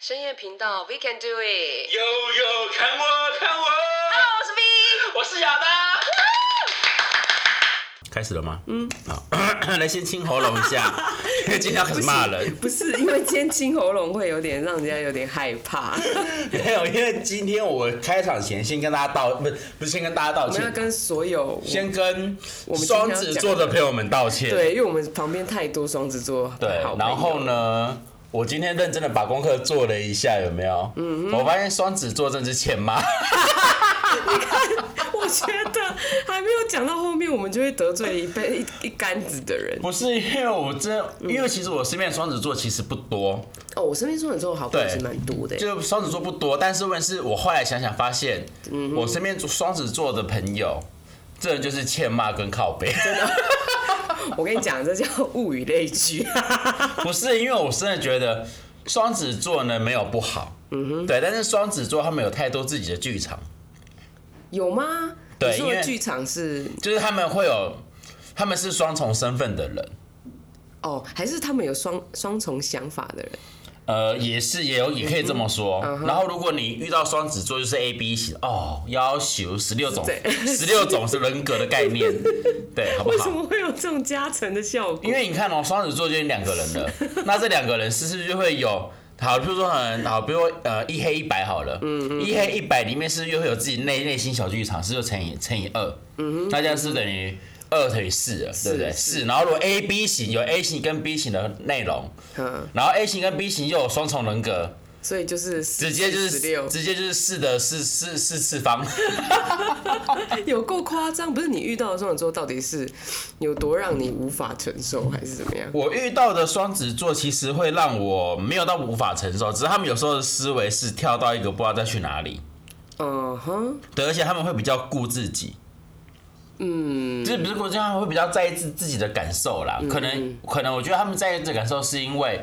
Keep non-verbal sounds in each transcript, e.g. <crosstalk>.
深夜频道，We can do it。悠悠，看我，看我，Hello，我是 V。我是亚当。开始了吗？嗯，好，<coughs> 来先清喉咙一下，<laughs> 因为今天要开始骂人。不是，因为今天清喉咙会有点让人家有点害怕。<laughs> 没有，因为今天我开场前先跟大家道，不是不是先跟大家道歉，我们要跟所有先跟我们双子座的朋友们道歉。对，因为我们旁边太多双子座对然后？呢，我今天认真的把功课做了一下，有没有？嗯，我发现双子座真是欠骂。<laughs> 你看我觉得还没有讲到后面，我们就会得罪一辈一一竿子的人。不是因为我真，因为其实我身边的双子座其实不多，哦，我身边双子座好朋友对是蛮多的耶。就双子座不多，但是问题是我后来想想发现，嗯我身边双子座的朋友，这人就是欠骂跟靠背。<laughs> 我跟你讲，这叫物以类聚。<laughs> 不是因为我真的觉得双子座呢没有不好，嗯哼，对，但是双子座他们有太多自己的剧场，有吗？对因为剧场是就是他们会有，他们是双重身份的人。哦，还是他们有双双重想法的人？呃，也是，也有，也可以这么说。嗯然后，如果你遇到双子座，就是 A B 型哦，要求十六种，十六种是人格的概念，<laughs> 对，好不为什？么会有这种加成的效果？因为你看哦，双子座就是两个人了，那这两个人是不是就会有？好，比如说很好，比如说呃一黑一白好了，嗯一黑一白里面是不是又会有自己内内心小剧场，是不是乘以乘以二，嗯那这样是等于二乘以四了，对不对？是是，然后如果 A B 型有 A 型跟 B 型的内容，嗯，然后 A 型跟 B 型又有双重人格，所以就是直接就是六，直接就是四的四四四次方，<laughs> 有够夸张。不是你遇到的双子座到底是有多让你无法承受，还是怎么样？我遇到的双子座其实会让我没有到无法承受，只是他们有时候的思维是跳到一个不知道再去哪里。嗯哼，对，而且他们会比较顾自己，嗯，就是比如说他们会比较在意自自己的感受啦。可能可能我觉得他们在意这感受是因为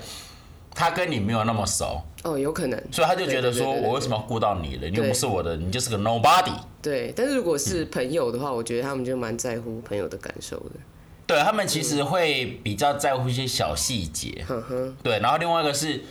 他跟你没有那么熟，哦，有可能。所以他就觉得说对对对对我为什么要顾到你了？你又不是我的，你就是个 nobody。对，但是如果是朋友的话，我觉得他们就蛮在乎朋友的感受的。对他们其实会比较在乎一些小细节，嗯哼，对，然后另外一个是，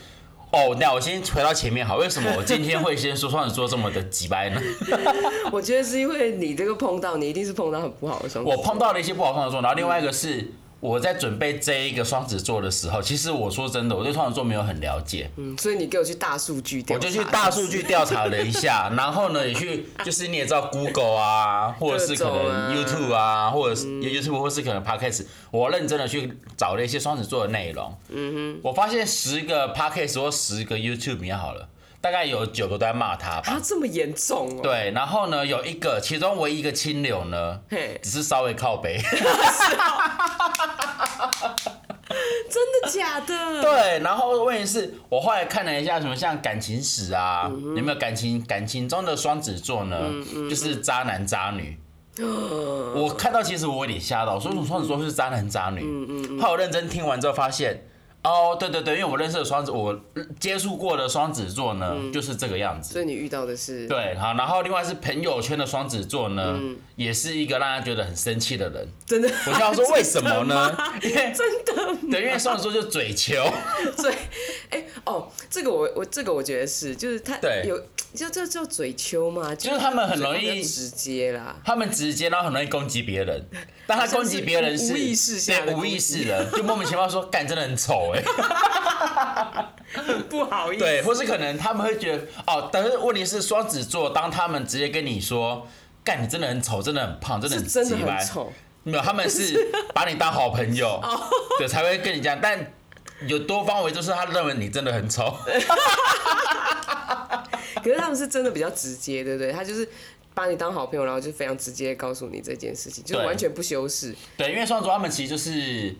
哦，那我先回到前面好，为什么我今天会先说双子座这么的急掰呢？<laughs> 我觉得是因为你这个碰到，你一定是碰到很不好的双子座。我碰到了一些不好的双子座，然后另外一个是我在准备这一个双子座的时候，其实我说真的，我对双子座没有很了解，嗯，所以你给我去大数据调查，我就去大数据调查了一下，然后呢也去，就是你也知道 Google 啊，<laughs> 或者是可能 YouTube 啊，或者是 YouTube 或是可能 Podcast，我认真的去找了一些双子座的内容，嗯哼，我发现十个 Podcast 或十个 YouTube 比较好了，大概有九个都在骂他吧。啊，这么严重哦？，对，然后呢，有一个，其中唯一一个清流呢，嘿，只是稍微靠北。<laughs> 真的假的？对，然后问题是我后来看了一下，什么像感情史啊，有没有感情感情中的双子座呢？就是渣男渣女。<gasps> 我看到其实我有点吓到，说双子座是渣男渣女？后来我认真听完之后发现，哦，对对对，因为我认识的双子，我接触过的双子座呢，就是这个样子。所以你遇到的是对，好，然后另外是朋友圈的双子座呢，也是一个让人觉得很生气的人。真的？我就要说为什么呢？<laughs> 因为真的吗？对，因为双子座就嘴球。<laughs> 所以，哎、哦，这个我我这个我觉得是，就是他对有叫叫叫嘴球嘛，就是他们很容易比较直接啦。他们直接，然后很容易攻击别人。但他攻击别人是无意识下的对无意识的，就莫名其妙说干真的很丑哎，<laughs> 不好意思，对，或是可能他们会觉得哦，但是问题是双子座，当他们直接跟你说干你真的很丑，真的很胖，真的很是真的很丑。没有，他们是把你当好朋友，<laughs> 对，才会跟你讲。但有多方位就是他认为你真的很丑，<laughs> 可是他们是真的比较直接，对不对？他就是把你当好朋友，然后就非常直接告诉你这件事情，就是完全不修饰。对，因为双子座他们其实就是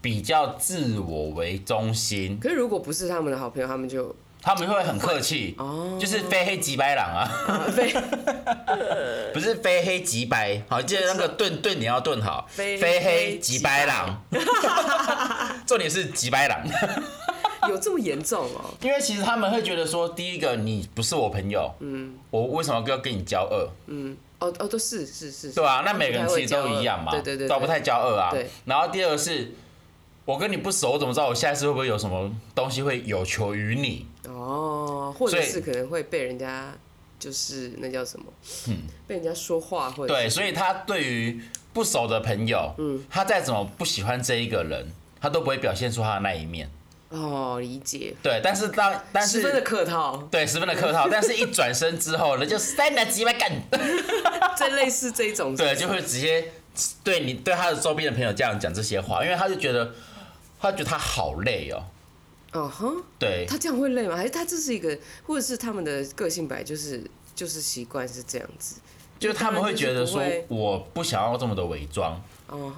比较自我为中心，可是如果不是他们的好朋友，他们就他们会很客气，哦。就是非黑即白狼啊。啊非。<laughs> 不是非黑即白，好，记得那个盾盾你要盾好，非非黑黑即即白白狼，<laughs> 重点是即白狼，<laughs> 有这么严重哦？因为其实他们会觉得说，第一个你不是我朋友，嗯，我为什么要跟你交恶？嗯，哦哦，都是是是，对啊，那每个人其实都一样嘛，对对对，都不太交恶啊。对。然后第二个是，我跟你不熟，我怎么知道我下一次会不会有什么东西会有求于你？哦，哦，或者是可能会被人家就是那叫什么，嗯被人家说话或者对，所以他对于不熟的朋友，嗯，他再怎么不喜欢这一个人，他都不会表现出他的那一面。哦，理解，对，但是当但是十分的客套，对十分的客套，但是一转身之后呢，就三了几百干，<laughs> 这类似这一种，对，就会直接对你对他的周边的朋友这样讲这些话，因为他就觉得他觉得他好累哦，哦哼，对，他这样会累吗？还是他这是一个，或者是他们的个性本来就是就是习惯是这样子？就是他们会觉得说我不想要这么的伪装，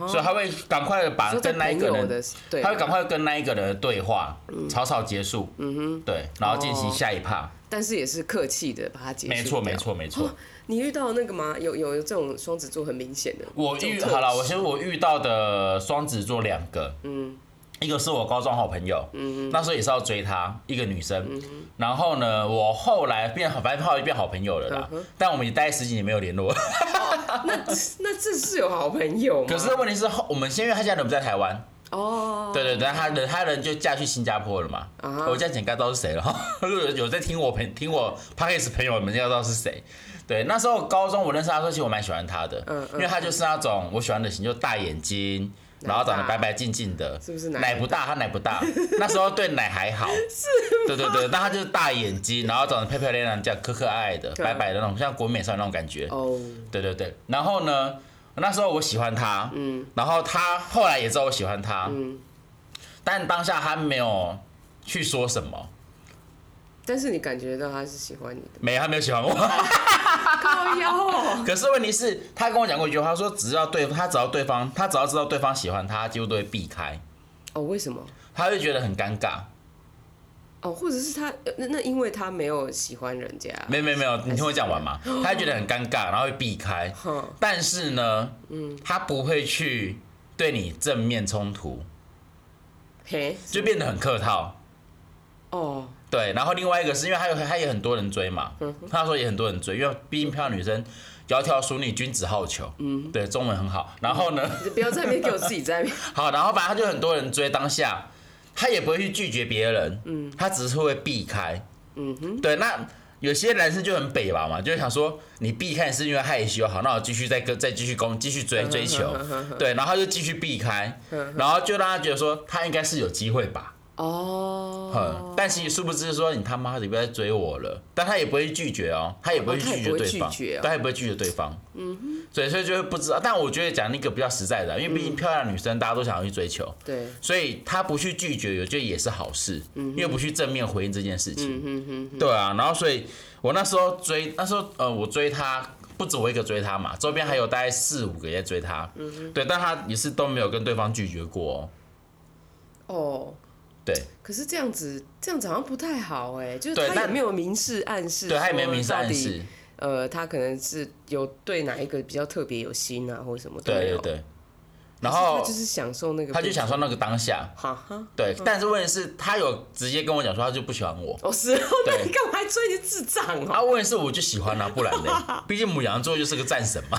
所以他会赶快的把跟那一个人的，对，他会赶快跟那一个人的对话草草结束，嗯哼，对，然后进行哦。下一趴，但是也是客气的把它结束掉没错没错没错。哦。你遇到那个吗？有有有这种双子座很明显的，我遇好了，我其实我遇到的双子座两个，嗯，一个是我高中好朋友，嗯那时候也是要追她，一个女生，嗯然后呢，我后来变好，反正后来变好朋友了啦，嗯但我们也待十几年没有联络。那 <laughs> 那这是有好朋友吗？可是问题是后，我们先因为他家人不在台湾，哦，对对对，他人他人就嫁去新加坡了嘛。啊我这样讲应该知道是谁了有 <laughs> 有在听我朋听我 p a c k a g e 朋友们应该知道是谁。对，那时候高中我认识他的时候，其实我蛮喜欢他的，嗯嗯因为他就是那种我喜欢的型，就大眼睛，然后长得白白净净的，是不是奶奶不大？他奶不大，<laughs> 那时候对奶还好，是对对对，但他就是大眼睛，然后长得漂漂亮亮，这样可可爱爱的，白白的那种，像国美少女那种感觉。哦，对对对，然后呢，那时候我喜欢他，嗯，然后他后来也知道我喜欢他，嗯，但当下他没有去说什么，但是你感觉到他是喜欢你的，没，他没有喜欢我。<laughs> 靠腰哦，可是问题是，他跟我讲过一句话，他说只要对他只要对方，他只要知道对方喜欢他，几乎都会避开，哦，为什么？他会觉得很尴尬。哦，或者是他呃那那因为他没有喜欢人家，没有没有没有，你听我讲完嘛，他会觉得很尴尬，然后会避开。哼，但是呢，嗯，他不会去对你正面冲突，嘿，就变得很客套。哦，对，然后另外一个是因为他有他也很多人追嘛，他说也很多人追，因为毕竟漂亮女生窈窕淑女，君子好逑，嗯，对，中文很好。然后呢，<laughs> 你不要在那边给我自己在那边，<laughs> 好，然后反正他就很多人追，当下他也不会去拒绝别人，嗯，他只是会避开，嗯哼，对，那。有些男生就很北吧嘛，就想说你避开是因为害羞，好，那我继续再跟再继续攻，继续追追求，对，然后他就继续避开，然后就让他觉得说他应该是有机会吧，哦。哼，，但其实殊不知说你他妈的不要再追我了，但他也不会拒绝哦，他也不会拒绝对方，他也不会拒绝对方，嗯哼，所以所以就会不知道，但我觉得讲那个比较实在的，因为毕竟漂亮女生大家都想要去追求，对，所以他不去拒绝，我觉得也是好事，因为不去正面回应这件事情，嗯哼对啊，然后所以我那时候追，那时候呃我追他。不止我一个追他嘛，周边还有大概四五个也在追他，对，但他也是都没有跟对方拒绝过哦，哦。对，可是这样子，这样子好像不太好哎，就是他也没有明示暗示，对他也没有明示暗示，，呃，他可能是有对哪一个比较特别有心啊，或者什么对对对，然后他就是享受那个，他就享受那个当下，哈哈，对，但是问题是，他有直接跟我讲说，他就不喜欢我。哦是哦，那对你干嘛还追你智障啊，哦？问题是我就喜欢啊，不然呢，<laughs> 毕竟母羊座就是个战神嘛。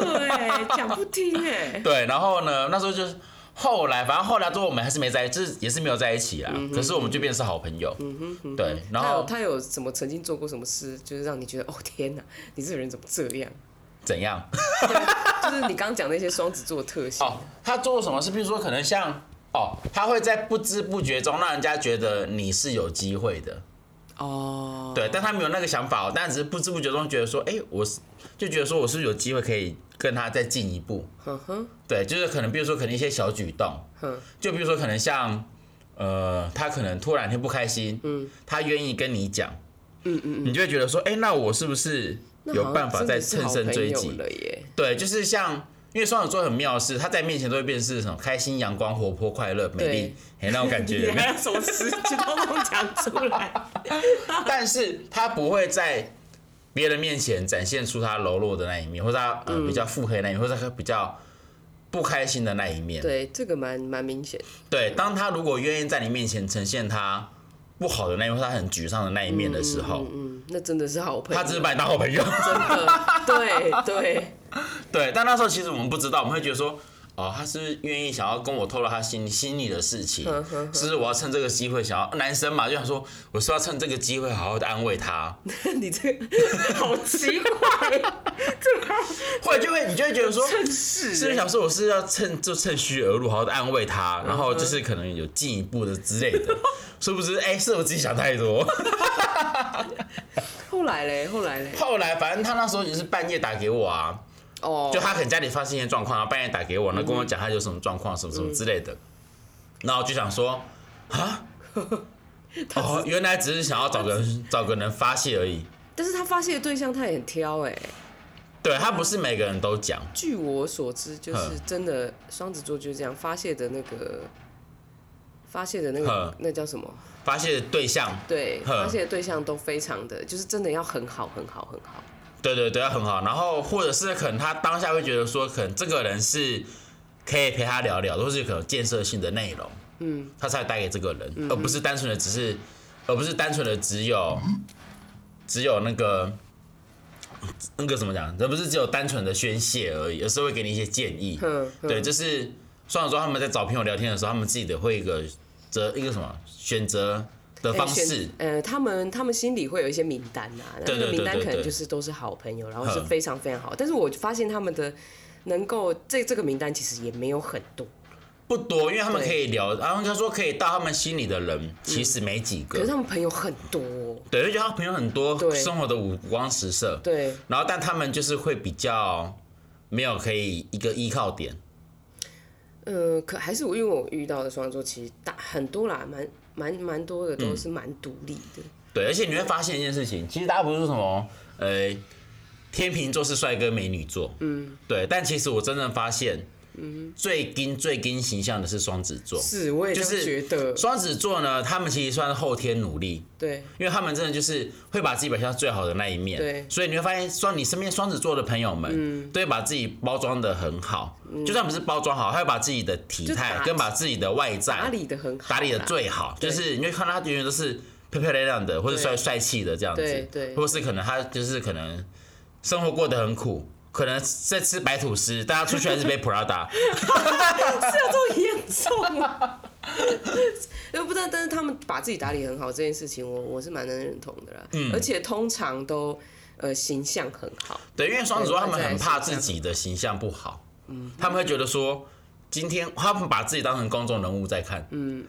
对，讲不听哎，对，然后呢，那时候就是后来，反正后来之后我们还是没在，就是也是没有在一起啦。可是我们就变成是好朋友。嗯哼对，然后他有什么曾经做过什么事，就是让你觉得哦天哪，你这个人怎么这样？怎样？就是你刚刚讲那些双子座的特性，哦，他做什么事？比如说可能像哦，他会在不知不觉中让人家觉得你是有机会的。哦，对，但他没有那个想法哦，但只是不知不觉中觉得说，哎、我是就觉得说我是有机会可以跟他再进一步。哼哼对，就是可能比如说可能一些小举动，哼，就比如说可能像呃，他可能突然间不开心，嗯，他愿意跟你讲，嗯嗯你就会觉得说，哎、那我是不是有办法再乘胜追击？了耶。对，就是像。因为双子座很妙的是，他在面前都会变成是什么开心、阳光、活泼、快乐、美丽，哎，那种感觉有没有你还有什么词就都能讲出来？<laughs> 但是他不会在别人面前展现出他柔弱的那一面，或者他呃比较腹黑那一面，或者他比较不开心的那一面。对，这个蛮蛮明显。对，当他如果愿意在你面前呈现他不好的那一面，或他很沮丧的那一面的时候，嗯，那真的是好朋友。他只是把你当好朋友。真的，对对，<laughs> 对，但那时候其实我们不知道，我们会觉得说，哦，他是不是愿意想要跟我透露他心心里的事情？呵呵呵是不是我要趁这个机会想要男生嘛，就想说我是要趁这个机会好好的安慰他，<laughs> 你这个好奇怪，这个或者就会你就会觉得说，真是是不是想说我是要趁就趁虚而入，好好的安慰他，然后就是可能有进一步的之类的，是不是？哎、是我自己想太多。<laughs> 后来嘞，后来嘞，后来反正他那时候也是半夜打给我啊，哦，就他可能家里发生一些状况，然后半夜打给我，那跟我讲他有什么状况，什么什么之类的，然后我就想说，啊，<laughs> 哦，原来只是想要找个人找个人发泄而已。但是他发泄的对象他也很挑哎、对他不是每个人都讲，据我所知，就是真的双子座就是这样发泄的那个发泄的那个那叫什么？发泄的对象，对，发泄的对象都非常的，就是真的要很好很好很好。对对对，很好。然后或者是可能他当下会觉得说，可能这个人是可以陪他聊聊，或是可能建设性的内容，嗯，他才带给这个人，而不是单纯的只是，而不是单纯的只有只有那个那个怎么讲，而不是只有单纯的宣泄而已，而是会给你一些建议。哼，哼对，就是双子座他们在找朋友聊天的时候，他们自己的会一个择一个什么选择的方式。呃，他们他们心里会有一些名单呐、那对对那个名单可能就是都是好朋友，然后是非常非常好。但是我发现他们的能够这这个名单其实也没有很多，不多，因为他们可以聊，然后他说可以到他们心里的人，其实没几个。可是他们朋友很多，对，就觉得他朋友很多，对生活的五光十色。对，然后，但他们就是会比较没有可以一个依靠点。呃，可还是我因为我遇到的双子座其实大很多啦，蛮蛮蛮多的都是蛮独立的。对，而且你会发现一件事情，其实大家不是说什么，呃，天秤座是帅哥美女座，嗯，对，但其实我真正发现，嗯，最金最金形象的是双子座。是，我也就是觉得。双子座呢，他们其实算是后天努力，对，因为他们真的就是会把自己表现到最好的那一面，对。所以你会发现双你身边双子座的朋友们，嗯。都会把自己包装的很好，就算不是包装好，他会把自己的体态跟把自己的外在打理的很好，打理的最好，就是你会看到他永远都是漂漂亮亮的，或者帅帅气的这样子，对对。或是可能他就是可能生活过得很苦。可能在吃白吐司，大家出去还是背 <laughs> Prada，是有这么严重吗？<laughs> 呃，不知道，但是他们把自己打理很好这件事情，我我是蛮能认同的啦。嗯。而且通常都呃形象很好，对，因为双子座他们很怕自己的形象不好，他们会觉得说，今天他们把自己当成公众人物在看，嗯。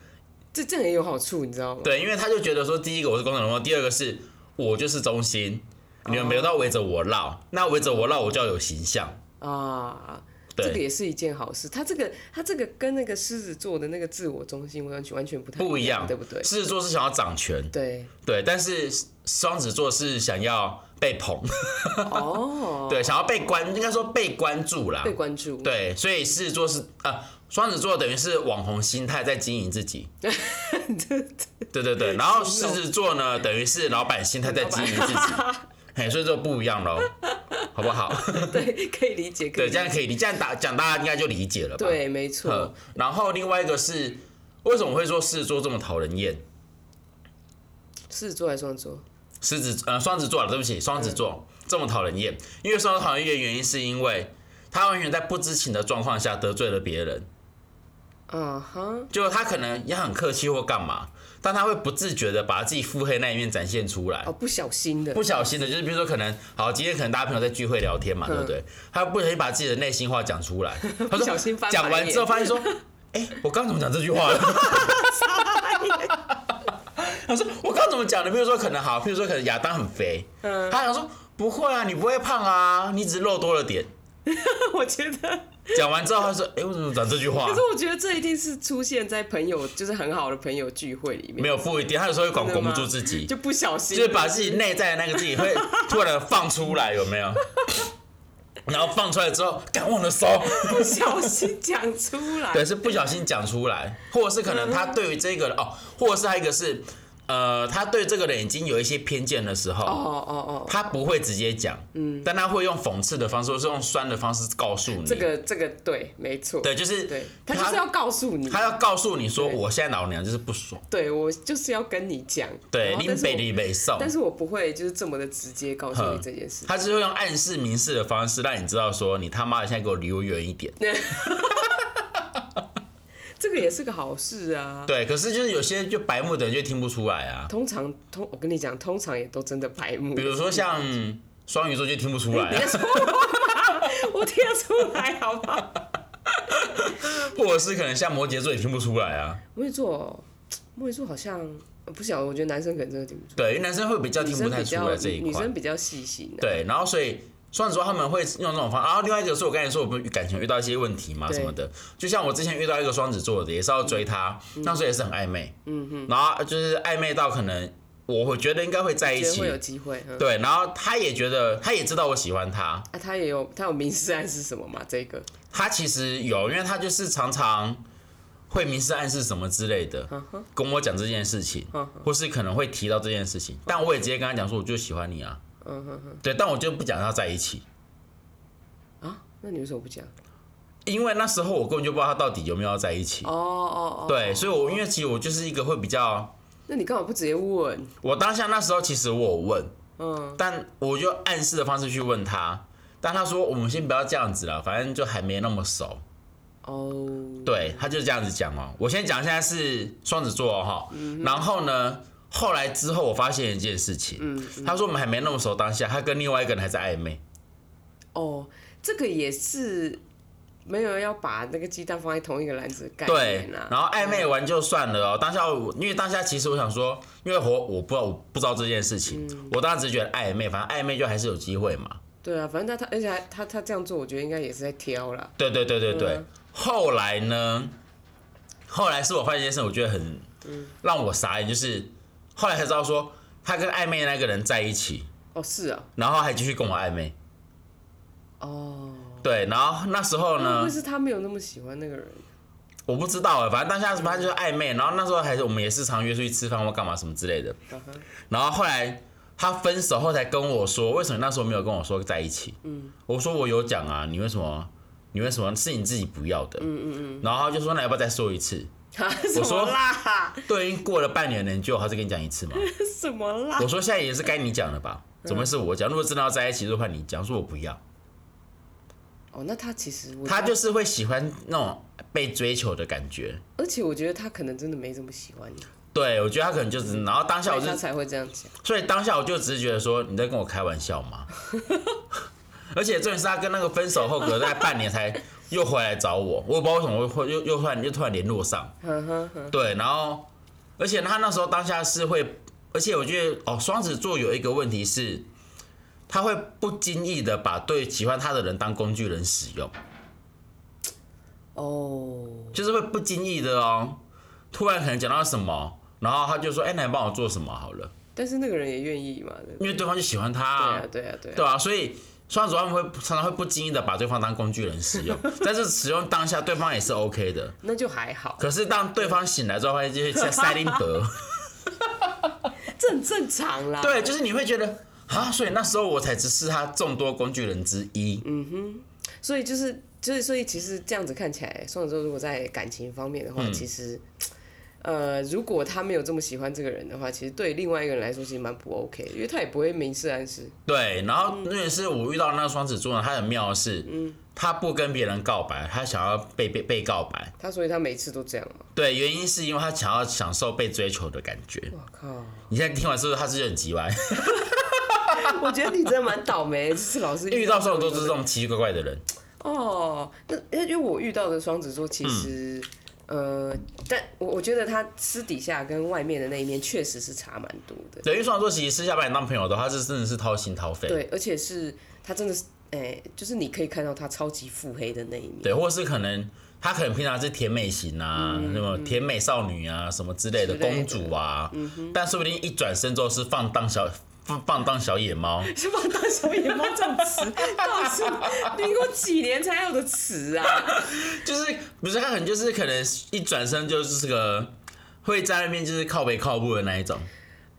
这这很有好处，你知道吗？对，因为他就觉得说，第一个我是公众人物，第二个是我就是中心，你们每个都要围着我绕，那围着我绕我就要有形象，啊。对这个也是一件好事。他这个，他这个跟那个狮子座的那个自我中心完全完全不太一不一样，对不对？狮子座是想要掌权，对，对，但是双子座是想要被捧，哦，<laughs> 对，想要被关，应该说被关注啦被，关注，对，所以狮子座是啊，双子座等于是网红心态在经营自己。<laughs> 对对对，然后狮子座呢，等于是老板心态在经营自己，<laughs> 嘿，所以就不一样喽，<laughs> 好不好？对，可以理解，对，这样可以，你这样打讲，大家应该就理解了吧？对，没呃错，，然后另外一个是，为什么会说狮子座这么讨人厌？狮子座还是双子座？狮子呃双子座了，对不起，双子座这么讨人厌，因为双子讨人厌的原因是因为他完全在不知情的状况下得罪了别人，嗯哼，就他可能也很客气或干嘛，但他会不自觉的把自己腹黑那一面展现出来哦，。不小心的，不小心的，就是比如说可能好，今天可能大家朋友在聚会聊天嘛，对不对？他不小心把自己的内心话讲出来，<laughs> 他不小心翻白眼讲完之后发现说，<laughs> 哎、我刚怎么讲这句话了？<laughs> 他说我刚怎么讲的？比如说可能好，比如说可能亚当很肥，嗯他想说不会啊，你不会胖啊，你只是肉多了点。我觉得，讲完之后，他说，哎、为什么讲这句话可？是我觉得这一定是出现在朋友就是很好的朋友聚会里面，没有不一定，他有时候会管管不住自己，就不小心，就是把自己内在的那个自己会突然放出来，有没有？<laughs> 然后放出来之后，敢忘了收。不小心讲出来，<laughs> 对，是不小心讲出来，或者是可能他对于这个人哦，或者是还有一个是，呃，他对这个人已经有一些偏见的时候，哦哦哦，他不会直接讲，嗯，但他会用讽刺的方式，或是用酸的方式告诉你，这个这个对，没错，对，就是对，他就是要告诉你，他要告诉你说，我现在老娘就是不爽，对我就是要跟你讲，对，然后但是我林北你北送，但是我不会就是这么的直接告诉你这件事，他是会用暗示明示的方式让你知道说，你他妈的现在给我离我远一点，<laughs> 这个也是个好事啊。对，可是就是有些就白目的人就听不出来啊。通常通，我跟你讲，通常也都真的白目。比如说像双鱼座就听不出来、啊，你在说我听得出来，好不好？或者是可能像摩羯座也听不出来啊。摩羯座，摩羯座好像不晓得，我觉得男生可能真的听不出来，对，因为男生会比较听不太出来这一块女生。比较细心的。对，然后所以双子座他们会用这种方法，然后另外一个是我刚才说我们感情遇到一些问题嘛什么的，就像我之前遇到一个双子座的，也是要追他，那时候也是很暧昧，嗯哼，然后就是暧昧到可能我会觉得应该会在一起。会，有机会。嗯。对，然后他也觉得他也知道我喜欢他，啊，他也有他有明示暗示什么吗？这个？他其实有，因为他就是常常会明示暗示什么之类的，跟我讲这件事情，或是可能会提到这件事情，但我也直接跟他讲说，我就喜欢你啊，对，但我就不讲要在一起，啊，那你为什么不讲？因为那时候我根本就不知道他到底有没有要在一起，哦哦哦，对，所以我因为其实我就是一个会比较，那你干嘛不直接问？我当下那时候其实我有问，嗯，但我就暗示的方式去问他，但他说我们先不要这样子了，反正就还没那么熟。哦，对，他就这样子讲哦。我先讲，现在是双子座哦哈、然后呢，后来之后我发现一件事情，嗯他说我们还没那么熟，当下他跟另外一个人还在暧昧。哦，这个也是没有要把那个鸡蛋放在同一个篮子的概对念，啊。然后暧昧完就算了哦。当下我因为当下其实我想说，因为我我不知道我不知道这件事情，我当时只是觉得暧昧，反正暧昧就还是有机会嘛。对啊，反正他他而且还他他这样做，我觉得应该也是在挑啦。对对对对对。嗯后来呢？后来是我发现一件事，我觉得很嗯让我傻眼，就是后来才知道说他跟暧昧的那个人在一起，哦，是啊，然后还继续跟我暧昧。哦，对，然后那时候呢会不会，是他没有那么喜欢那个人？我不知道哎，反正当下反正就是暧昧，然后那时候还是我们也是常约出去吃饭或干嘛什么之类的。然后后来他分手后才跟我说，为什么那时候没有跟我说在一起？嗯，我说我有讲啊，你为什么？你为什么是你自己不要的？嗯嗯嗯。然后他就说那要不要再说一次？啊，<laughs> 什说么啦？对，已经过了半年了，你就还是跟你讲一次嘛？<laughs> 什么啦？我说现在也是该你讲了吧？怎么会是我讲？如果真的要在一起，就换你讲。说我不要，哦，那他其实我他就是会喜欢那种被追求的感觉。而且我觉得他可能真的没这么喜欢你，对，我觉得他可能就是，然后当下我就才会这样讲。所以当下我就只是觉得说你在跟我开玩笑吗？<laughs> 而且重点是他跟那个分手后，隔大概半年才又回来找我，我也不知道为什么会又又突然又突然联络上。对，然后而且他那时候当下是会，而且我觉得哦，双子座有一个问题是，他会不经意的把对喜欢他的人当工具人使用，哦，就是会不经意的哦，突然可能讲到什么，然后他就说，哎、那你帮我做什么好了，但是那个人也愿意嘛？对对因为对方就喜欢他、对啊，对啊，对啊。对啊，所以双子座他们会常常会不经意的把对方当工具人使用，<laughs> 但是使用当下对方也是 OK 的。那就还好，可是当对方醒来之后，发现就是在塞林德，这很正常啦。对，就是你会觉得啊，所以那时候我才只是他众多工具人之一。嗯哼所以就是就是所以其实这样子看起来，双子座如果在感情方面的嗯话，其实。呃，如果他没有这么喜欢这个人的话，其实对另外一个人来说其实蛮不 OK 的，因为他也不会明示暗示。对，然后那也是我遇到那个双子座呢，他很妙的是，嗯他不跟别人告白，他想要被被被告白。他所以他每次都这样嘛。对，原因是因为他想要享受被追求的感觉。我靠，你现在听完是不是他是很急歪？<laughs> 我觉得你真的蛮倒霉，就是老是 <laughs> 遇到双子座是这种奇奇怪怪的人。哦，那因为我遇到的双子座其实，嗯呃，但我我觉得他私底下跟外面的那一面确实是差蛮多的。对，因为双子座其实私下把你当朋友的话，他是真的是掏心掏肺。对，而且是他真的是，哎、就是你可以看到他超级腹黑的那一面。对，或是可能他可能平常是甜美型啊，什么甜美少女啊，什么之类的之类的公主啊，但说不定一转身之后是放荡小放放荡小野猫。<laughs> 是放大小野猫这种词，到底是民国几年才有的词啊？就是不是他可能就是可能一转身就是个会在那边就是靠北靠步的那一种，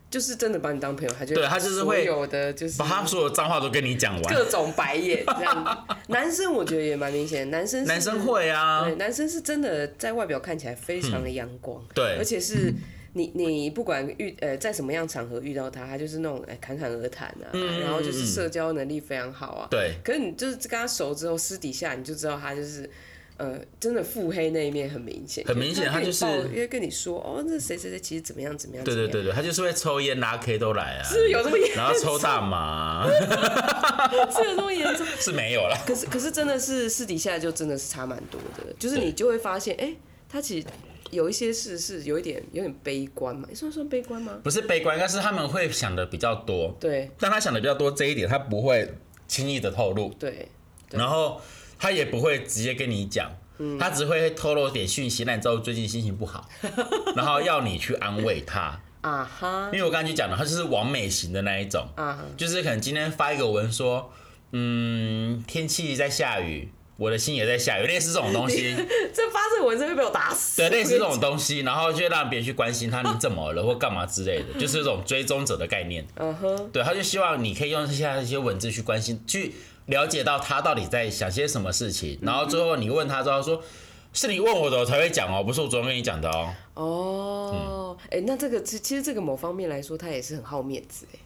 就是真的把你当朋友，他就对他就是会有的就是把他所有脏话都跟你讲完。各种白眼这样。<laughs> 男生我觉得也蛮明显，男生男生会啊对，，男生是真的在外表看起来非常的阳光，对而且是。你你不管遇呃在什么样场合遇到他，他就是那种哎侃侃而谈啊，然后就是社交能力非常好啊。对。可是你就是跟他熟之后，私底下你就知道他就是呃，真的腹黑那一面很明显，很明显他就是因为跟你说哦，那谁谁谁其实怎么样怎么样，对对对对，他就是会抽烟拉 K 都来啊，是不是有这么严然后抽大麻。<laughs> 是有这么严重？<laughs> 是没有了。可是可是真的是私底下就真的是差蛮多的，就是你就会发现，哎、他其实有一些事是有一点有点悲观嘛，算算悲观吗？不是悲观，但是他们会想的比较多。对。但他想的比较多这一点，他不会轻易的透露，对然后他也不会直接跟你讲，嗯。他只会透露点讯息，那你知道最近心情不好，<laughs> 然后要你去安慰他。啊哈。因为我刚才就讲了，他就是完美型的那一种，啊哈，就是可能今天发一个文说，嗯，天气在下雨，我的心也在下雨，类似这种东西。<laughs> 这发这个文字会被我打死。对，类似这种东西，然后就让别人去关心他，你怎么了或干嘛之类的，<laughs> 就是这种追踪者的概念。嗯哼，对，他就希望你可以用现在一些文字去关心，去了解到他到底在想些什么事情，然后最后你问他之后他说。是你问我的，我才会讲哦，不是我昨天跟你讲的哦。哦，哎、那这个其其实这个某方面来说，他也是很好面子哎。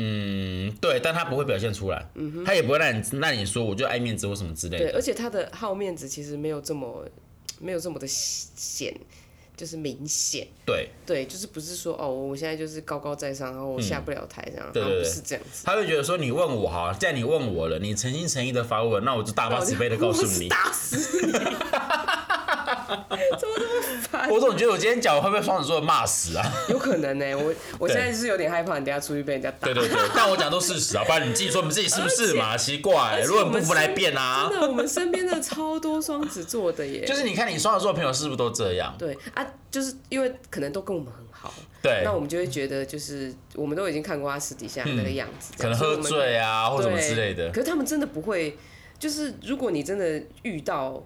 嗯，对，但他不会表现出来，嗯他也不会让你让你说我就爱面子或什么之类的对，而且他的好面子其实没有这么没有这么的显，就是明显。对，对，就是不是说哦，我现在就是高高在上，然后我下不了台这样，嗯对对对然后不是这样子。他会觉得说你问我哈，既然你问我了，你诚心诚意的发问，那我就大发慈悲的告诉你。打死你！<laughs> <laughs> 怎么这么烦？我总觉得我今天讲我会被双子座骂死啊！有可能呢、我我现在是有点害怕，你等下出去被人家打。对对对，但我讲都事实啊，不然你自己说你自己是不是嘛？<laughs> 奇怪，如果你不服来辩啊真。的，我们身边的超多双子座的耶。就是你看你双子座朋友是不是都这样？对啊，就是因为可能都跟我们很好，对那，我们就会觉得就是我们都已经看过他私底下那个样子，可能喝醉啊或什么之类的。可是他们真的不会，就是如果你真的遇到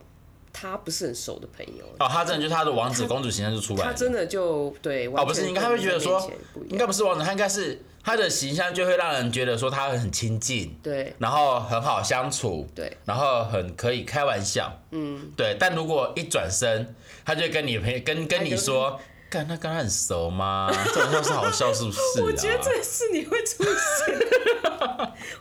他不是很熟的朋友，哦，他真的就是他的王子公主形象就出来了。他真的就对哦，不是，应该他会觉得说，应应该不是王子，他应该是他的形象就会让人觉得说他很亲近，对。然后很好相处，对。然后很可以开玩笑，嗯，对。但如果一转身，他就跟你朋友跟跟你说，干他跟他很熟吗？这种笑是好笑是不是、啊？<laughs> 我觉得这是你会出现的，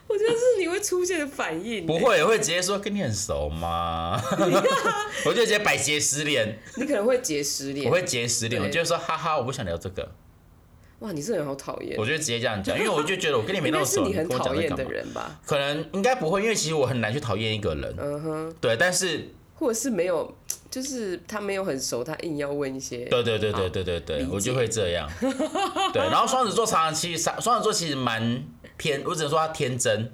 我觉得是你会出现的反应。不，会，我会直接说跟你很熟吗？<laughs> 我就直接摆结石脸，你可能会结失恋。我会结石脸，我就会说哈哈，我不想聊这个，哇，你这人好讨厌我。就直接这样讲，因为我就觉得我跟你没那么 <laughs> 熟，你很讨厌的？人吧？可能应该不会，因为其实我很难去讨厌一个人，嗯哼，对，但是或者是没有，就是他没有很熟，他硬要问一些。对对对对对对对我就会这样。<laughs> 对，然后双子座常常其实双子座其实蛮偏，我只能说他天真。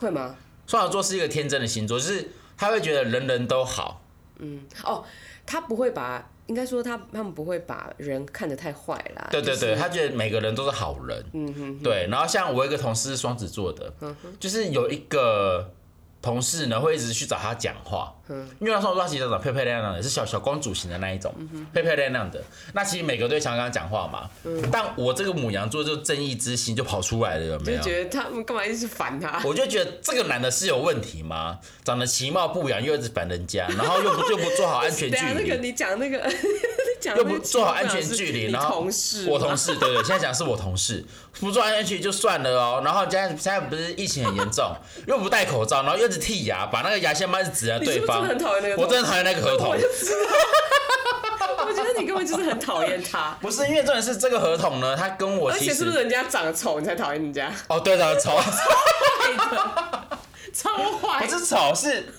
会吗？双子座是一个天真的星座，就是他会觉得人人都好。嗯哦，他不会把，应该说他他们不会把人看得太坏啦。对对对，就是他觉得每个人都是好人。嗯哼，对，然后像我有一个同事是双子座的，就是有一个同事呢会一直去找他讲话，嗯因为他双子座他其实长得漂漂亮亮的，是小小公主型的那一种，漂漂亮亮的。那其实每个都会想跟他讲话嘛，但我这个母羊座就正义之心就跑出来了，有没有？就觉得他们干嘛一直烦他？我就觉得这个男的是有问题吗？长得其貌不扬，又一直烦人家，然后又不就不做好安全距离 <laughs> 那个离，你讲那个，你讲又不做好安全距离，然后同事吗我同事，对对，现在讲是我同事，不做安全距离就算了哦，然后现在现在不是疫情很严重，又不戴口罩，然后又一直剔牙，把那个牙线棒一直指着你是不是真对方的很讨厌那个？我真的讨厌那个合同 <laughs> 我。就知道。我觉得你根本就是很讨厌他，<laughs> 不是因为重点是这个合同呢，他跟我而且是不是人家长得丑，你才讨厌人家？哦对的丑，<laughs> 超坏不是丑是，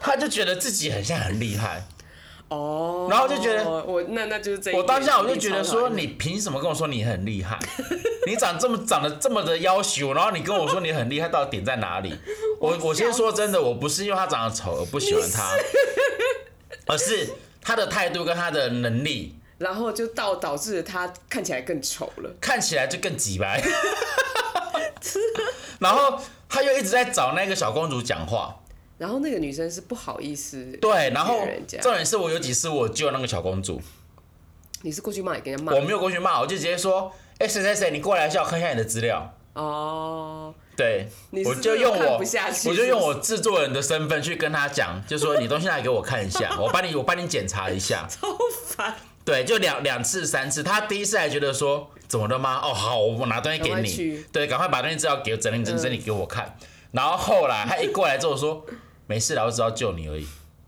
他就觉得自己很像很厉害。哦。然后就觉得我那那就是这一。我当下我就觉得说，你凭什么跟我说你很厉害？你长这么长得这么的要求，然后你跟我说你很厉害，到底点在哪里？<laughs> 我我先说真的，我不是因为他长得丑而不喜欢他，<laughs> 而是他的态度跟他的能力然后就导导致他看起来更丑了。看起来就更挤白。<laughs> 然后他又一直在找那个小公主讲话，然后那个女生是不好意思，对，然后重点是我有几次我救那个小公主，你是过去骂也跟人家骂我没有过去骂，我就直接说，哎、谁谁谁，你过来一下，我看一下你的资料。哦，对我就用我，我就用我制作人的身份去跟他讲，就说你东西拿来给我看一下，<laughs> 我帮你，我帮你检查一下。超烦。对，就两两次三次，他第一次还觉得说怎么了吗？哦，好，我拿东西给你对，赶快把东西资料给我整理整理嗯整理给我看。然后后来他一过来之后说，没事啦，我只要救你而已。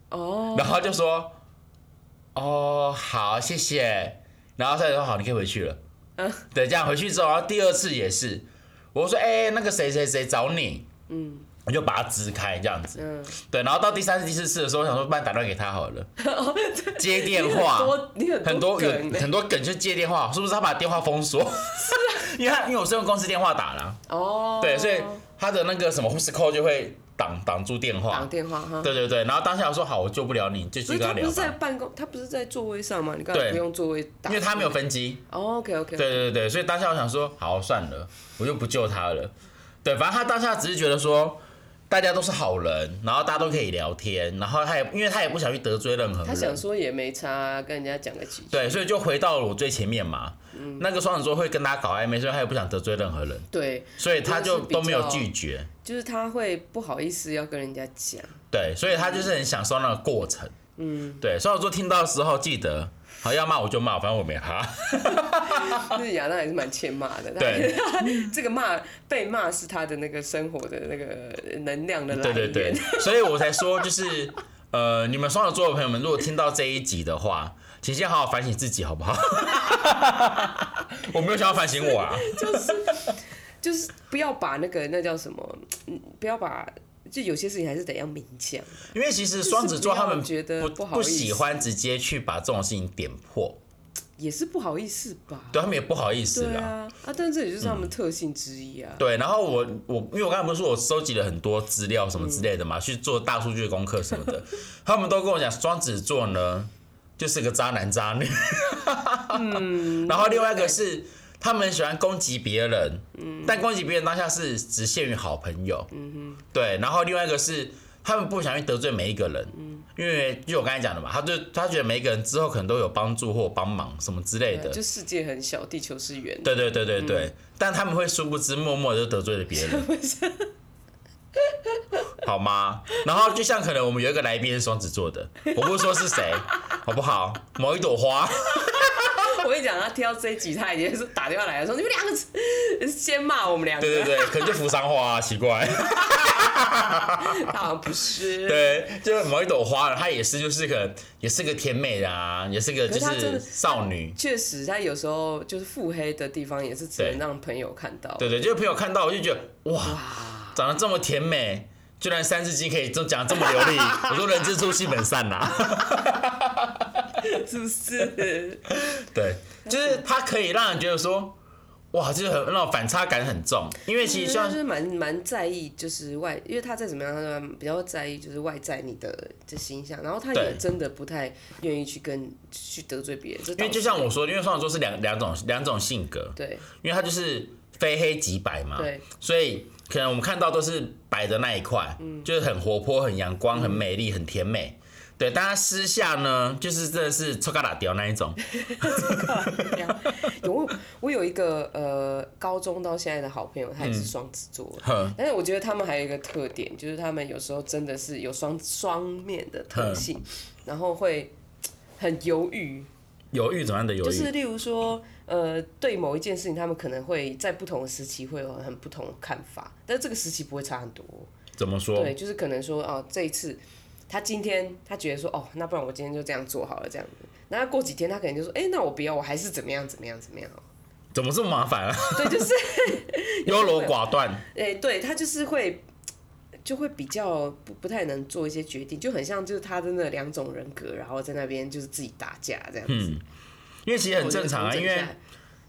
哦，然后他就说，哦，好，谢谢。然后他就说好，你可以回去了。嗯对，这样回去之后，然后第二次也是，我说，哎、那个谁谁谁找你，嗯我就把他支开这样子。嗯，对，然后到第三次、第四次的时候，我想说，不然打电话给他好了，<laughs> 接电你话。很多你很很多有梗欸很多梗就接电话，是不是他把电话封锁？<laughs> 因为他因为我是用公司电话打啦，哦，对，所以他的那个什么 who's call 就会挡挡住电话挡。电话哈。对对对，然后当下我说好，我救不了你，就所去跟他聊以他不是在，办公，他不是在座位上吗？你刚才不用座位打，因为他没有分机。哦，OK OK，对对对，所以当下我想说，好算了，我就不救他了。对，反正他当下只是觉得说。大家都是好人，然后大家都可以聊天，然后他也因为他也不想去得罪任何人，他想说也没差，跟人家讲个几句。对，所以就回到了我最前面嘛。嗯那个双子座会跟他搞暧昧，所以他也不想得罪任何人，对，所以他就都没有拒绝。就是他会不好意思要跟人家讲。对，所以他就是很享受那个过程。嗯，对，双子座听到的时候记得，好要骂我就骂，反正我没哈。<laughs> 那亚当还是蛮欠骂的。对，<laughs> 这个骂被骂是他的那个生活的那个能量的来对源。对对对，所以我才说就是，呃，你们双子座的朋友们，如果听到这一集的话，请先好好反省自己，好不好？<laughs> 我没有想要反省我啊。就是就是不要把那个那叫什么，嗯，不要把。就有些事情还是得要明讲，因为其实双子座他们觉得不喜欢直接去把这种事情点破，也是不好意思吧？对他们也不好意思啦。啊，啊，但这也就是他们特性之一啊。对，然后我我因为我刚才不是说我收集了很多资料什么之类的嗯。嘛，去做大数据的功课什么的，<laughs> 他们都跟我讲双子座呢就是个渣男渣女，嗯 <laughs> 然后另外一个是他们喜欢攻击别人，嗯但攻击别人当下是只限于好朋友，对，然后另外一个是他们不想去得罪每一个人，嗯因为就我刚才讲的嘛，他就他觉得每一个人之后可能都有帮助或帮忙什么之类的，就世界很小，地球是圆的。对对对对对，但他们会殊不知默默的就得罪了别人，<laughs> 好吗？然后就像可能我们有一个来宾是双子座的，我不说是谁，好不好？某一朵花，我跟你讲，他听到这一集，他已经是打电话来说，你们两个先骂我们两个。对对对，可能就扶桑花、啊，奇怪，<laughs> 他好像不是。对，就是某一朵花，她也是就是个也是个甜美的啊，也是个就是少女，确实，他有时候就是腹黑的地方，也是只能对让朋友看到。对对，就是朋友看到我就觉得哇，长得这么甜美。居然三字经可以都讲得这么流利，我说人之初性本善呐、<laughs> 是不是？<laughs> 对，就是它可以让人觉得说，哇，就是很那种反差感很重，因为其实像他就是蛮蛮在意，就是外，因为他再怎么样，他比较在意就是外在你的这形象，然后他也真的不太愿意去跟去得罪别人。因因为就像我说，因为双子座是两两种两种性格，对。因为他就是非黑即白嘛，对。所以可能我们看到都是白的那一块，嗯。就是很活泼、很阳光、很美丽、很甜美。对，但他私下呢，就是真的是臭嘎打掉那一种。<laughs> 有我我有一个呃高中到现在的好朋友，他也是双子座。哼，但是我觉得他们还有一个特点，就是他们有时候真的是有双双面的特性，然后会很犹豫，犹豫怎么样的犹豫？就是例如说，呃，对某一件事情，他们可能会在不同的时期会有很不同的看法，但是这个时期不会差很多。怎么说？对，就是可能说，哦，这一次他今天他觉得说，哦，那不然我今天就这样做好了，这样子。那他过几天他可能就说，哎、那我不要，我还是怎么样怎么样怎么样。怎么这么麻烦啊？对，就是，优柔寡断。哎、对他就是会。就会比较不不太能做一些决定，就很像就是他真的那两种人格，然后在那边就是自己打架这样子，因为其实很正常啊，因为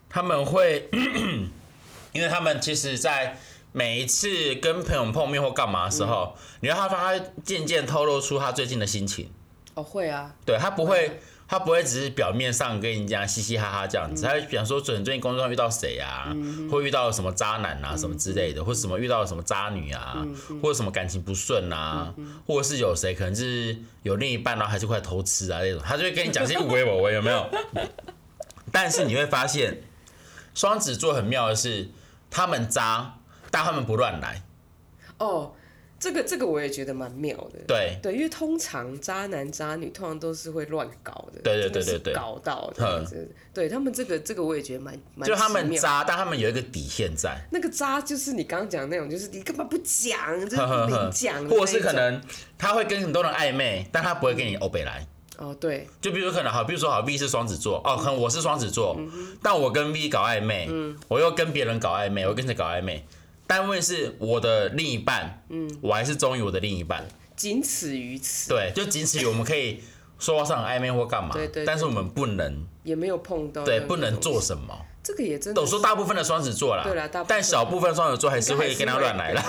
他们会，<clears throat> 因为他们其实，在每一次跟朋友碰面或干嘛的时候，你让他发他渐渐透露出他最近的心情，哦会啊，对他不会，他不会只是表面上跟你讲嘻嘻哈哈这样子，他会讲说，最近最近工作上遇到谁啊，或遇到什么渣男啊什么之类的，或什么遇到了什么渣女啊，或者什么感情不顺啊，或者是有谁可能是有另一半然后还是快偷吃啊那种，他就会跟你讲这些无为我为有没有？<laughs> 但是你会发现，双子座很妙的是，他们渣，但他们不乱来。哦，这个这个我也觉得蛮妙的。对对，因为通常渣男渣女通常都是会乱搞的，对对对对对搞到这样子。对他们这个这个我也觉得蛮蛮就他们渣，但他们有一个底线在，那个渣就是你刚刚讲的那种，就是你干嘛不讲，就是明讲或者是可能他会跟很多人暧昧，但他不会跟你欧北来。哦，对，就比如可能好，比如说好 V 是双子座，哦，可能我是双子座，但我跟 V 搞暧昧，我又跟别人搞暧昧，我跟谁搞暧昧？单位是我的另一半，嗯，我还是忠于我的另一半，仅此于此，对，就仅此于我们可以说上暧昧或干嘛，对对对但是我们不能，也没有碰到，对，不能做，什么。这个也真的我是，说大部分的双子座啦，对啦大部分但小部分双子座还是会跟他乱来啦。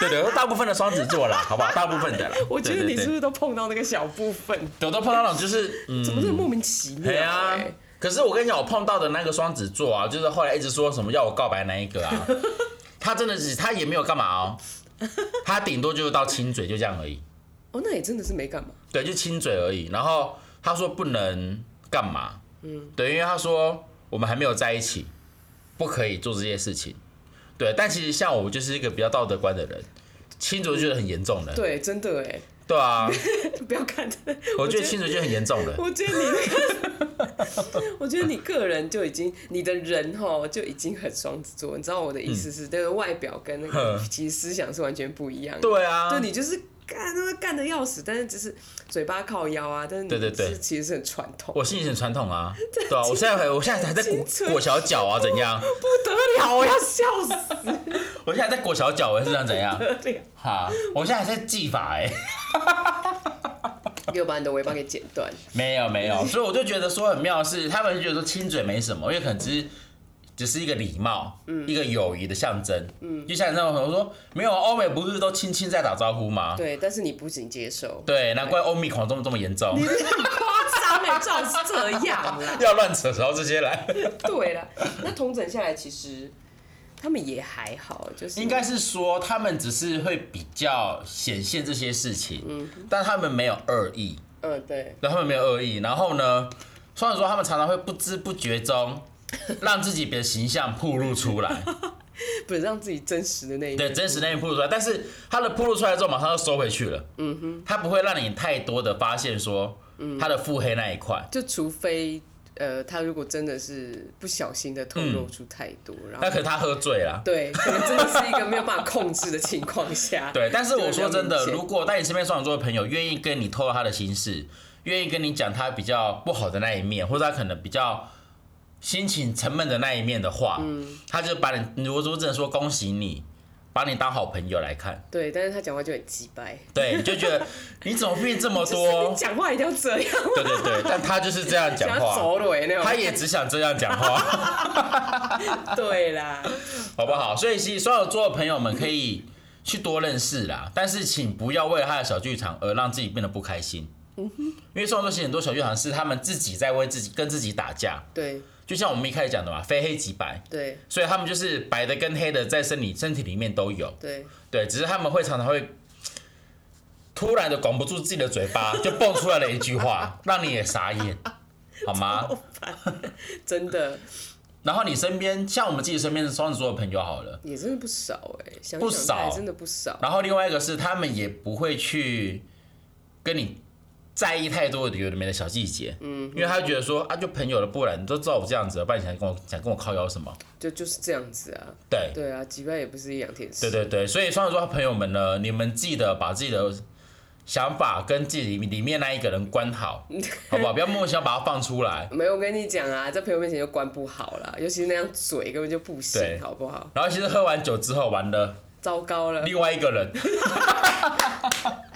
对 <laughs> 对，大部分的双子座啦，好不好？大部分的啦。我觉得你是不是都碰到那个小部分？有都碰到那种就是，嗯，怎么这么莫名其妙、对啊欸？。可是我跟你讲，我碰到的那个双子座啊，就是后来一直说什么要我告白那一个啊，<laughs> 他真的是他也没有干嘛哦，他顶多就是到亲嘴就这样而已，哦，那也真的是没干嘛。对，就亲嘴而已。然后他说不能干嘛，嗯，对，因为他说我们还没有在一起，不可以做这些事情。对，但其实像我就是一个比较道德观的人，亲嘴就觉得很严重的，对，真的哎，对啊，<laughs> 不要看，我觉得清纯就很严重了。我觉得你那个，<laughs> 我觉得你个人就已经，你的人哈就已经很双子座。你知道我的意思是，这个外表跟那个其实思想是完全不一样的。对啊，就你就是干他妈干的要死，但是只是嘴巴靠腰啊，但是你对对对。是其实是很传统，我心里很传统啊，<laughs> 对啊，我现在还我现在还在裹裹小脚啊，怎样？不得了，我要笑死。<laughs> 我现在在裹小脚，我是想怎样？不得了。哈，我现在还在技法哎、<laughs> 给我把你的尾巴给剪断，没有没有，所以我就觉得说很妙的是，他们就觉得说亲嘴没什么，因为可能只是只是一个礼貌，嗯。一个友谊的象征，嗯，就像你那种我说没有，欧美不是都亲亲在打招呼吗？对，但是你不仅接受，对，难怪欧米狂这么这么严重，很夸张哎，照是这样啦。<laughs> 要乱扯到这些来，对了，那统整下来，其实他们也还好，就是应该是说他们只是会比较显现这些事情，嗯。但他们没有恶意，嗯对，对，他们没有恶意。然后呢，虽然说他们常常会不知不觉中 <laughs> 让自己的形象暴露出来，<laughs> 不是让自己真实的那一面对，真实那一面暴露出来。但是他的暴露出来之后，马上就收回去了。嗯哼，他不会让你太多的发现说他的腹黑那一块。就除非呃，他如果真的是不小心的透露出太多，然后那可能他喝醉了。对，可能真的是一个没有办法控制的 <laughs> 情况下，对，但是我说真的，如果在你身边双子座的朋友愿意跟你透露他的心事，愿意跟你讲他比较不好的那一面，或者他可能比较心情沉闷的那一面的话，他就把你，如果说真的说恭喜你，把你当好朋友来看，对，但是他讲话就很鸡掰，对，你就觉得你怎么变这么多？<laughs> 讲话一定要这样，对对对，但他就是这样讲话，<laughs> 走那种，他也只想这样讲话，<laughs> 对啦，好不好？所以其实双子座的朋友们可以去多认识啦，但是请不要为了他的小剧场而让自己变得不开心。<laughs> 因为双子座其实很多小剧场是他们自己在为自己跟自己打架，对。就像我们一开始讲的嘛，非黑即白，对所以他们就是白的跟黑的在身体身体里面都有，对，对，只是他们会常常会突然的管不住自己的嘴巴，<laughs> 就蹦出来了一句话，让你也傻眼，好吗？真的。<laughs> 然后你身边像我们自己身边的双子座的朋友好了，也真的不少哎，想不少。真的不少，然后另外一个是他们也不会去跟你在意太多的有的没的小细节，嗯，因为他觉得说啊，就朋友了，不然你都知道我这样子了，不然你想跟我想跟我靠腰什么？就就是这样子啊，对，对啊，击败也不是一两天事，对对对，所以双子座朋友们呢，你们记得把自己的想法跟自己里面那一个人关好，<laughs> 好不好？不要莫名其妙把它放出来。没有，我跟你讲啊，在朋友面前就关不好了，尤其是那样嘴根本就不行，好不好？然后其实喝完酒之后，完了，糟糕了，另外一个人，<laughs>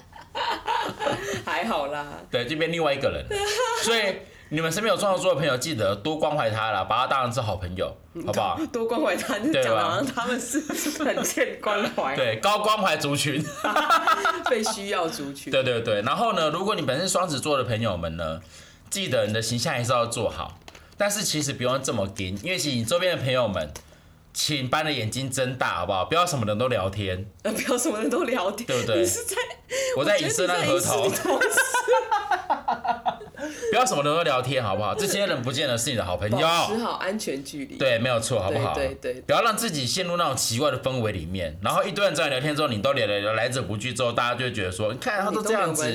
还好啦，对，就变另外一个人。<laughs> 所以你们身边有双子座的朋友，记得多关怀他啦，把他当成是好朋友，好不好？<laughs> 多关怀他，就讲的好像他们是很欠关怀，对，高关怀族群。<laughs> 被需要族群，对对对，然后呢，如果你本身是双子座的朋友们呢，记得你的形象还是要做好，但是其实不用这么紧，因为其实你周边的朋友们，请把你的眼睛睁大，好不好？不要什么人都聊天。呃 <laughs> 不要什么人都聊天，对不对你是在我在以色列河头我觉得你在以色列，同 <laughs> 不要什么人都聊天，好不好？这些人不见得是你的好朋友。保持好安全距离。对，没有错，好不好？对对对不要让自己陷入那种奇怪的氛围里面，然后一堆人找你聊天之后，你都聊聊聊来者不拒之后，大家就会觉得说，你看他都这样子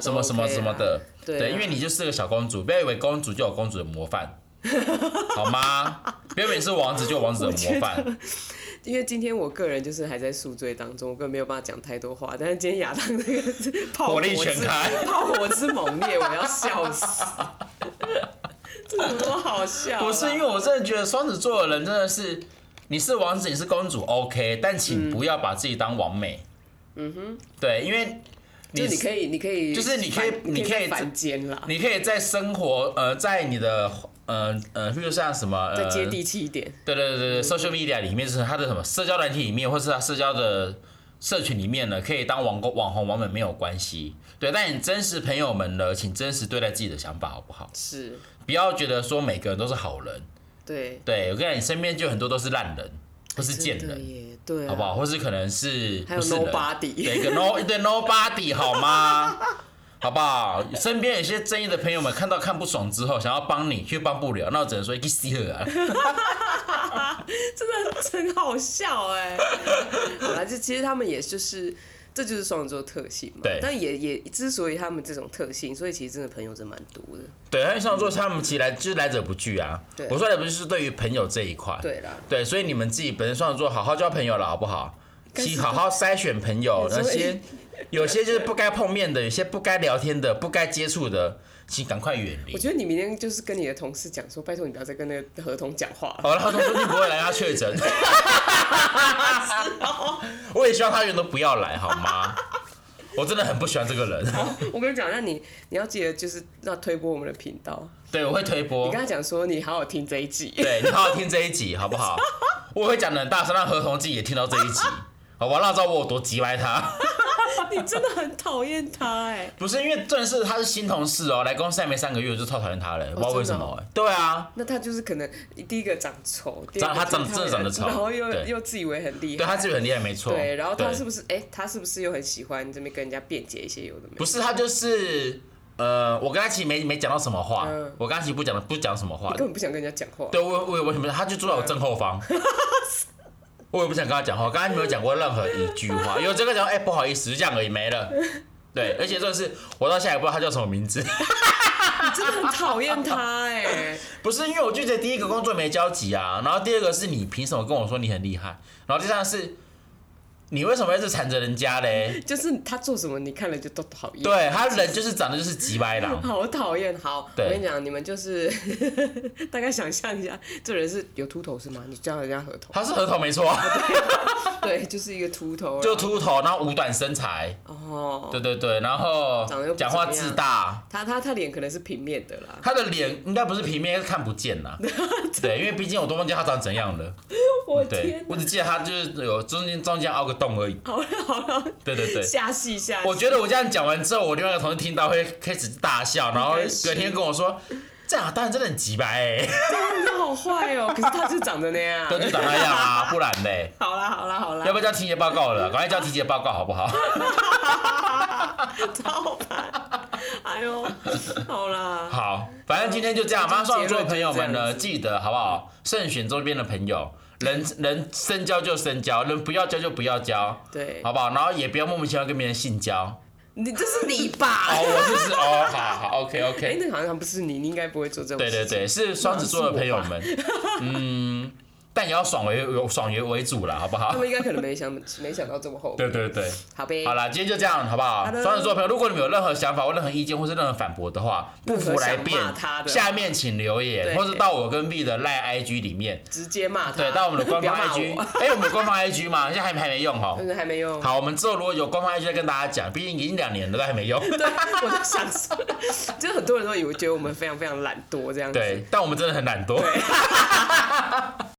什么什么什么的，对啊因为你就是个小公主，不要以为公主就有公主的模范，<laughs> 好吗？不要以为你是王子就王子的模范。因为今天我个人就是还在宿醉当中，我根本没有办法讲太多话。但是今天亚当那个炮火力之全开炮火之猛烈，我要笑死。这怎么那么好笑啊？不是因为我真的觉得双子座的人真的是，你是王子，你是公主，OK，但请不要把自己当王美。嗯哼，对，因为就你可以，你可以，就是你可以反你可以在凡间啦，你可以在生活呃，在你的呃呃，比如像什么呃，再接地气一点。对对对对，social media 里面就是他的什么社交软体里面，或是他社交的社群里面呢，可以当网红网红网美没有关系。对，但你真实朋友们呢，请真实对待自己的想法好不好？是，不要觉得说每个人都是好人。对，对我跟你讲，你身边就很多都是烂人，或是贱人，对啊，好不好？或是可能是还有不是人 nobody 对一个 no 对 nobody 好吗？好不好？身边有些正义的朋友们看到看不爽之后，想要帮你，却帮不了，那我只能说一个 C 啊。真的真好笑哎。好啦，就其实他们也就是。这就是双子座特性嘛，对但也也之所以他们这种特性，所以其实真的朋友真蛮多的。对，因为双子座他们其实来就是来者不拒啊。对我说的不是对于朋友这一块。对啦，对，所以你们自己本身双子座好好交朋友了，好不好？其好好筛选朋友，那些 <laughs> 有些就是不该碰面的，有些不该聊天的，不该接触的，请赶快远离我。觉得你明天就是跟你的同事讲说，拜托你不要再跟那个合同讲话了。好了，他说你不会来，他确诊。<laughs> 我也希望他永远都不要来，好吗？我真的很不喜欢这个人。我跟你讲，那你你要记得就是要推播我们的频道，对，我会推播你播跟。他讲说你好好听这一集。对你好好听这一集，好不好？我会讲的很大声，让何同自己也听到这一集，好吧？让他知道我有多急歪他。你真的很讨厌他哎。不是因为正是他是新同事哦，来公司还没三个月我就超讨厌他了，不知道为什么、欸。对啊，那他就是可能第一个长丑，第二个长他长真的长得丑然后又又自以为很厉害，对他自己很厉害，没错。对，然后他是不是哎、他是不是又很喜欢这边跟人家辩解一些有的没？不是他就是呃，我跟他其实没没讲到什么话，嗯我跟他其实不讲不讲什么话，根本不想跟人家讲话。对我我我什么，他就坐在我正后方。<laughs> 我也不想跟他讲话，刚才没有讲过任何一句话，<laughs> 有这个讲，哎、不好意思，就这样而已，没了。对，而且这是我到现在也不知道他叫什么名字，<laughs> 你真的很讨厌他哎、<laughs> 不是因为我就觉得第一个工作没交集啊，然后第二个是你凭什么跟我说你很厉害，然后第三个是你为什么一直缠着人家嘞？<laughs> 就是他做什么你看了就都讨厌。对他人就是长得就是急歪狼，<laughs> 好讨厌。好，我跟你讲，你们就是 <laughs> 大概想象一下，这人是有秃头是吗？你叫人家合头，他是合头没错啊，对，就是一个秃头，就秃头，然后五短身材，哦。对对对，然后长得又讲话自大，他他他脸可能是平面的啦。他的脸应该不是平面，是看不见啦。对，因为毕竟我都忘记他长怎样了。我天，我只记得他就是有中间中间凹个洞而已。好了好了，对对对。下戏下戏。我觉得我这样讲完之后，我另外一个同事听到会开始大笑，然后隔天跟我说：“这样当然真的很急白哎，你好坏哦，可是他就长得那样。对，就长那样啊，不然嘞，好啦好啦好啦，要不要交体检报告了？赶快交体检报告好不好？<laughs> 超烦。哎呦，好啦，好，反正今天就这样。马上座的朋友们呢，记得好不好？慎选周边的朋友，人人深交就深交，人不要交就不要交，对，好不好？然后也不要莫名其妙跟别人性交。你这是你吧？哦，我就是哦，好好，OK 哎、OK，哎那好像不是你，你应该不会做这种事情。对对对，是双子座的朋友们，嗯，但也要爽为有爽为为主了，好不好他？们应该可能没想没想到这么后面。对对对，好呗。好啦，今天就这样，好不好双子座朋友，如果你们有任何想法或任何意见或是任何反驳的话，不服来辩下面请留言，或是到我跟 B 的赖 IG 里面，直接骂他。对，到我们的官方 IG，我哎，我们有官方 <laughs> IG 吗？现在还没还没用哈。嗯，还没用。好，我们之后如果有官方 IG 再跟大家讲，毕竟已经两年了，都还没用。<laughs> 对，我在想说，就是很多人都以为觉得我们非常非常懒惰这样子。对，但我们真的很懒惰。<laughs>